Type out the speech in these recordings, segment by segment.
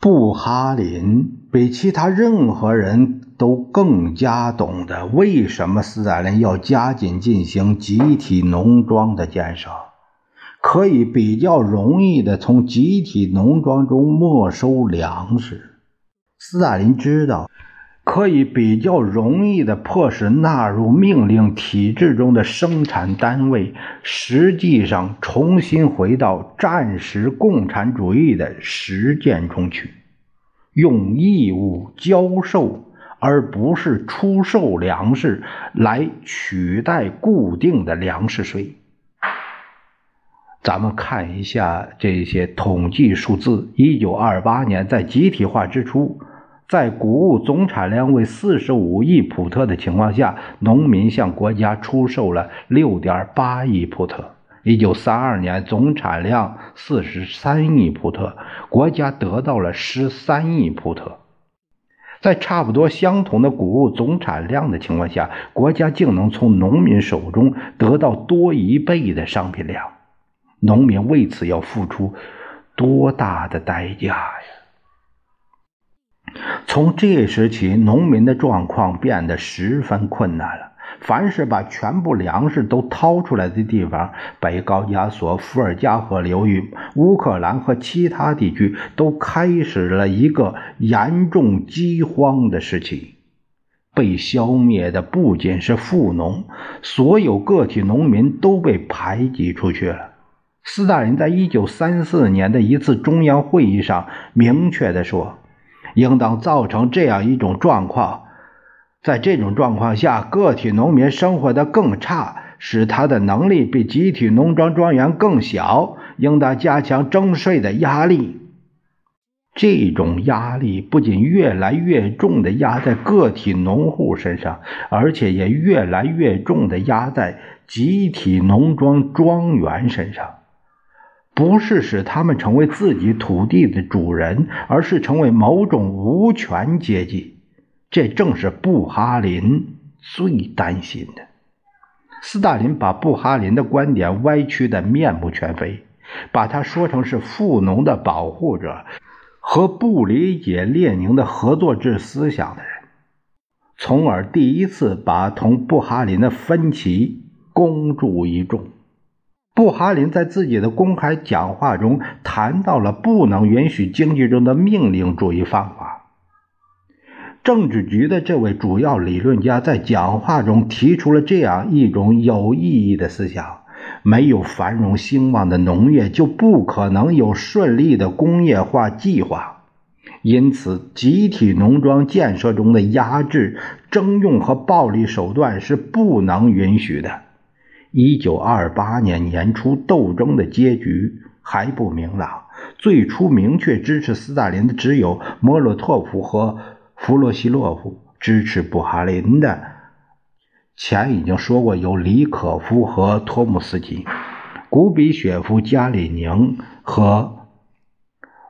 布哈林比其他任何人都更加懂得为什么斯大林要加紧进行集体农庄的建设，可以比较容易的从集体农庄中没收粮食。斯大林知道。可以比较容易的迫使纳入命令体制中的生产单位，实际上重新回到战时共产主义的实践中去，用义务交售而不是出售粮食来取代固定的粮食税。咱们看一下这些统计数字：一九二八年，在集体化之初。在谷物总产量为四十五亿普特的情况下，农民向国家出售了六点八亿普特。一九三二年，总产量四十三亿普特，国家得到了十三亿普特。在差不多相同的谷物总产量的情况下，国家竟能从农民手中得到多一倍的商品量，农民为此要付出多大的代价呀！从这时起，农民的状况变得十分困难了。凡是把全部粮食都掏出来的地方，北高加索、伏尔加河流域、乌克兰和其他地区，都开始了一个严重饥荒的时期。被消灭的不仅是富农，所有个体农民都被排挤出去了。斯大林在一九三四年的一次中央会议上明确地说。应当造成这样一种状况，在这种状况下，个体农民生活的更差，使他的能力比集体农庄庄园更小。应当加强征税的压力。这种压力不仅越来越重的压在个体农户身上，而且也越来越重的压在集体农庄庄园身上。不是使他们成为自己土地的主人，而是成为某种无权阶级。这正是布哈林最担心的。斯大林把布哈林的观点歪曲的面目全非，把他说成是富农的保护者和不理解列宁的合作制思想的人，从而第一次把同布哈林的分歧公诸于众。布哈林在自己的公开讲话中谈到了不能允许经济中的命令主义方法。政治局的这位主要理论家在讲话中提出了这样一种有意义的思想：没有繁荣兴旺的农业，就不可能有顺利的工业化计划。因此，集体农庄建设中的压制、征用和暴力手段是不能允许的。一九二八年年初，斗争的结局还不明朗。最初明确支持斯大林的只有莫洛托夫和弗洛西洛夫，支持布哈林的前已经说过有李可夫和托姆斯基，古比雪夫、加里宁和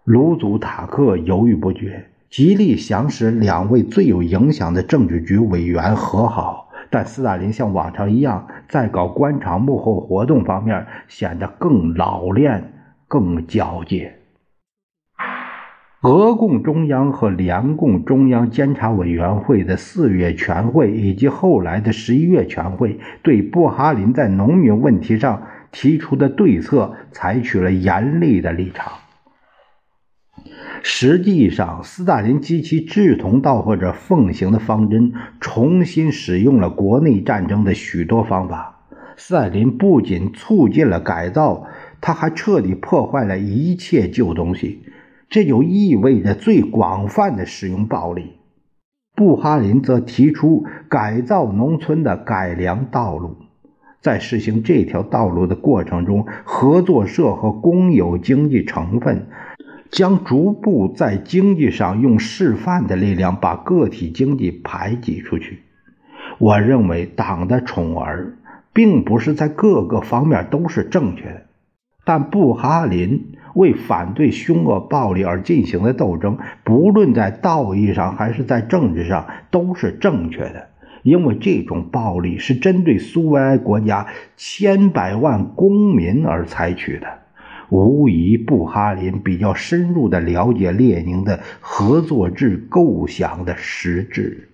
卢祖塔克犹豫不决，极力想使两位最有影响的政治局委员和好。但斯大林像往常一样，在搞官场幕后活动方面显得更老练、更矫健。俄共中央和联共中央监察委员会的四月全会以及后来的十一月全会，对布哈林在农民问题上提出的对策采取了严厉的立场。实际上，斯大林及其志同道合者奉行的方针，重新使用了国内战争的许多方法。斯大林不仅促进了改造，他还彻底破坏了一切旧东西，这就意味着最广泛的使用暴力。布哈林则提出改造农村的改良道路，在实行这条道路的过程中，合作社和公有经济成分将逐步在经济上用示范的力量把个体经济排挤出去。我认为党的宠儿并不是在各个方面都是正确的，但布哈林为反对凶恶暴力而进行的斗争，不论在道义上还是在政治上都是正确的。因为这种暴力是针对苏维埃国家千百万公民而采取的，无疑布哈林比较深入地了解列宁的合作制构想的实质。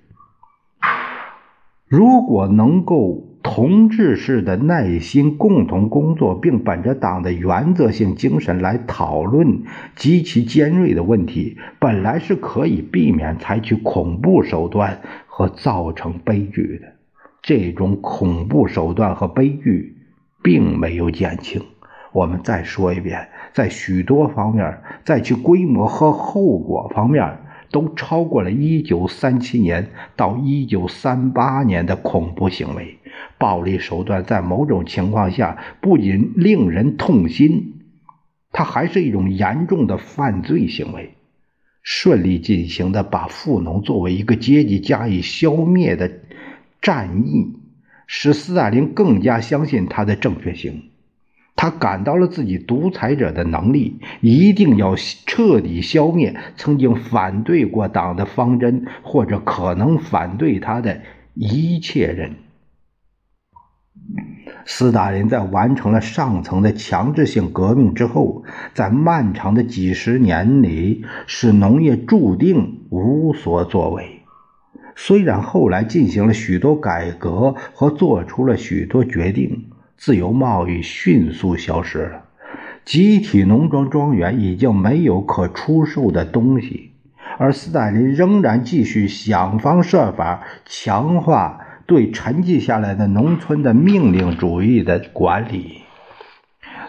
如果能够同志式的耐心共同工作，并本着党的原则性精神来讨论极其尖锐的问题，本来是可以避免采取恐怖手段。和造成悲剧的这种恐怖手段和悲剧并没有减轻。我们再说一遍，在许多方面，在其规模和后果方面，都超过了1937年到1938年的恐怖行为。暴力手段在某种情况下不仅令人痛心，它还是一种严重的犯罪行为。顺利进行的把富农作为一个阶级加以消灭的战役，使斯大林更加相信他的正确性。他感到了自己独裁者的能力，一定要彻底消灭曾经反对过党的方针或者可能反对他的一切人。斯大林在完成了上层的强制性革命之后，在漫长的几十年里，使农业注定无所作为。虽然后来进行了许多改革和做出了许多决定，自由贸易迅速消失了，集体农庄庄园已经没有可出售的东西，而斯大林仍然继续想方设法强化。对沉寂下来的农村的命令主义的管理，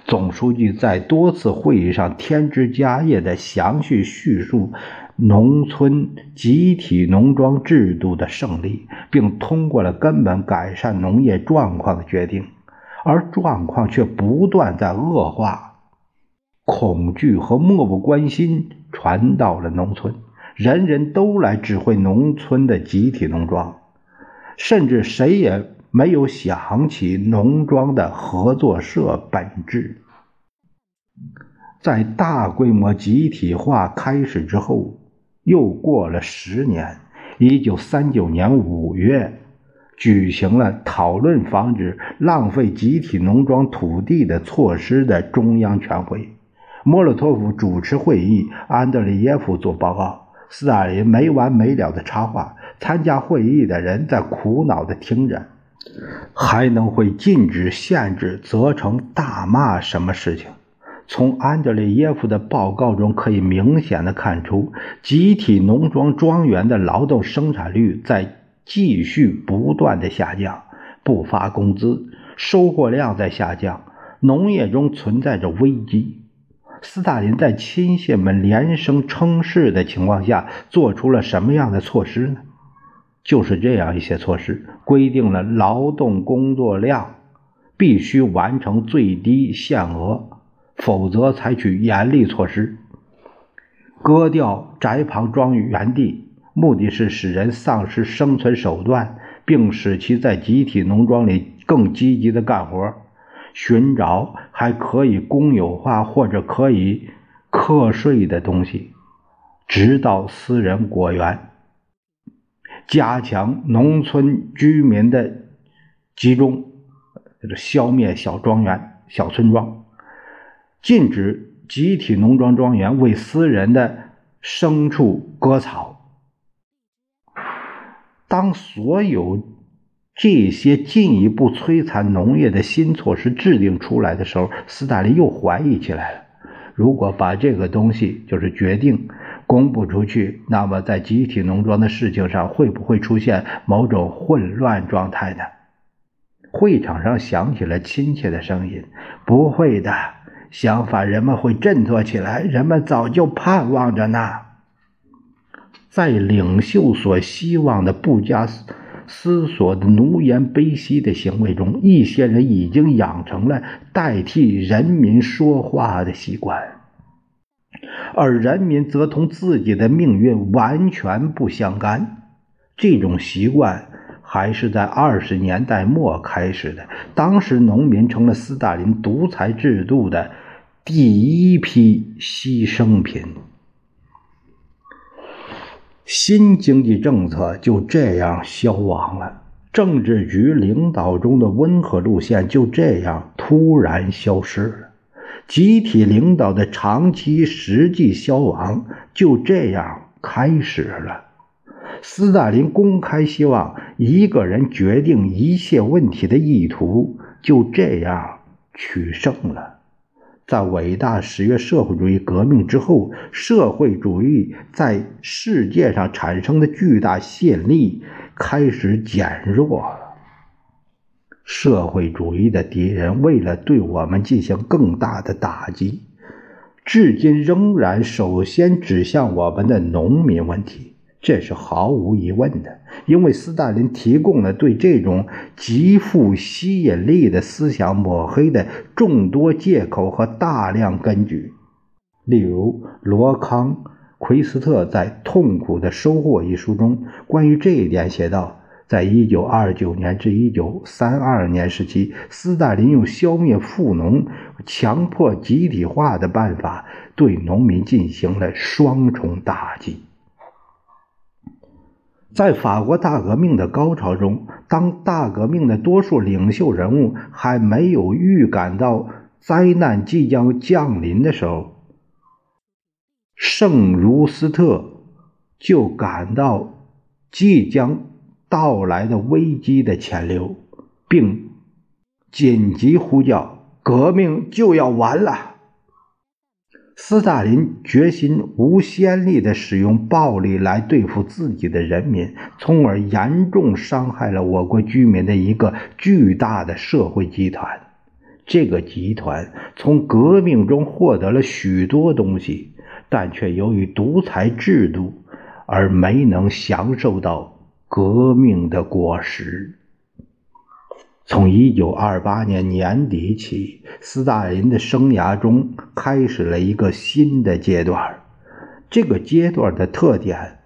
总书记在多次会议上添枝加叶的详细叙述农村集体农庄制度的胜利，并通过了根本改善农业状况的决定，而状况却不断在恶化，恐惧和漠不关心传到了农村，人人都来指挥农村的集体农庄。甚至谁也没有想起农庄的合作社本质。在大规模集体化开始之后，又过了十年，一九三九年五月，举行了讨论防止浪费集体农庄土地的措施的中央全会。莫洛托夫主持会议，安德烈耶夫做报告，斯大林没完没了的插话。参加会议的人在苦恼地听着，还能会禁止、限制、责成、大骂什么事情？从安德烈耶夫的报告中可以明显的看出，集体农庄庄园的劳动生产率在继续不断的下降，不发工资，收获量在下降，农业中存在着危机。斯大林在亲信们连声称是的情况下，做出了什么样的措施呢？就是这样一些措施，规定了劳动工作量必须完成最低限额，否则采取严厉措施。割掉宅旁庄园地，目的是使人丧失生存手段，并使其在集体农庄里更积极的干活，寻找还可以公有化或者可以课税的东西，直到私人果园。加强农村居民的集中，就是消灭小庄园、小村庄，禁止集体农庄庄园为私人的牲畜割草。当所有这些进一步摧残农业的新措施制定出来的时候，斯大林又怀疑起来了：如果把这个东西就是决定。公布出去，那么在集体农庄的事情上会不会出现某种混乱状态呢？会场上响起了亲切的声音：“不会的，相反，人们会振作起来。人们早就盼望着呢。”在领袖所希望的不加思索的奴颜卑膝的行为中，一些人已经养成了代替人民说话的习惯，而人民则同自己的命运完全不相干。这种习惯还是在二十年代末开始的，当时农民成了斯大林独裁制度的第一批牺牲品。新经济政策就这样消亡了，政治局领导中的温和路线就这样突然消失了，集体领导的长期实际消亡就这样开始了。斯大林公开希望一个人决定一切问题的意图就这样取胜了。在伟大十月社会主义革命之后，社会主义在世界上产生的巨大吸引力开始减弱了。社会主义的敌人为了对我们进行更大的打击，至今仍然首先指向我们的农民问题。这是毫无疑问的，因为斯大林提供了对这种极富吸引力的思想抹黑的众多借口和大量根据。例如，罗康·奎斯特在《痛苦的收获》一书中关于这一点写道：在1929年至1932年时期，斯大林用消灭富农、强迫集体化的办法对农民进行了双重打击。在法国大革命的高潮中，当大革命的多数领袖人物还没有预感到灾难即将降临的时候，圣茹斯特就感到即将到来的危机的潜流，并紧急呼叫：“革命就要完了！”斯大林决心无先例地使用暴力来对付自己的人民，从而严重伤害了我国居民的一个巨大的社会集团。这个集团从革命中获得了许多东西，但却由于独裁制度而没能享受到革命的果实。从一九二八年年底起，斯大林的生涯中开始了一个新的阶段。这个阶段的特点，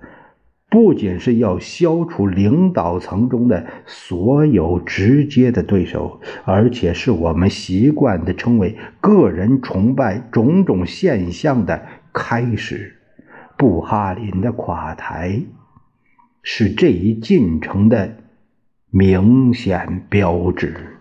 不仅是要消除领导层中的所有直接的对手，而且是我们习惯的称为“个人崇拜”种种现象的开始。布哈林的垮台，是这一进程的。明显标志。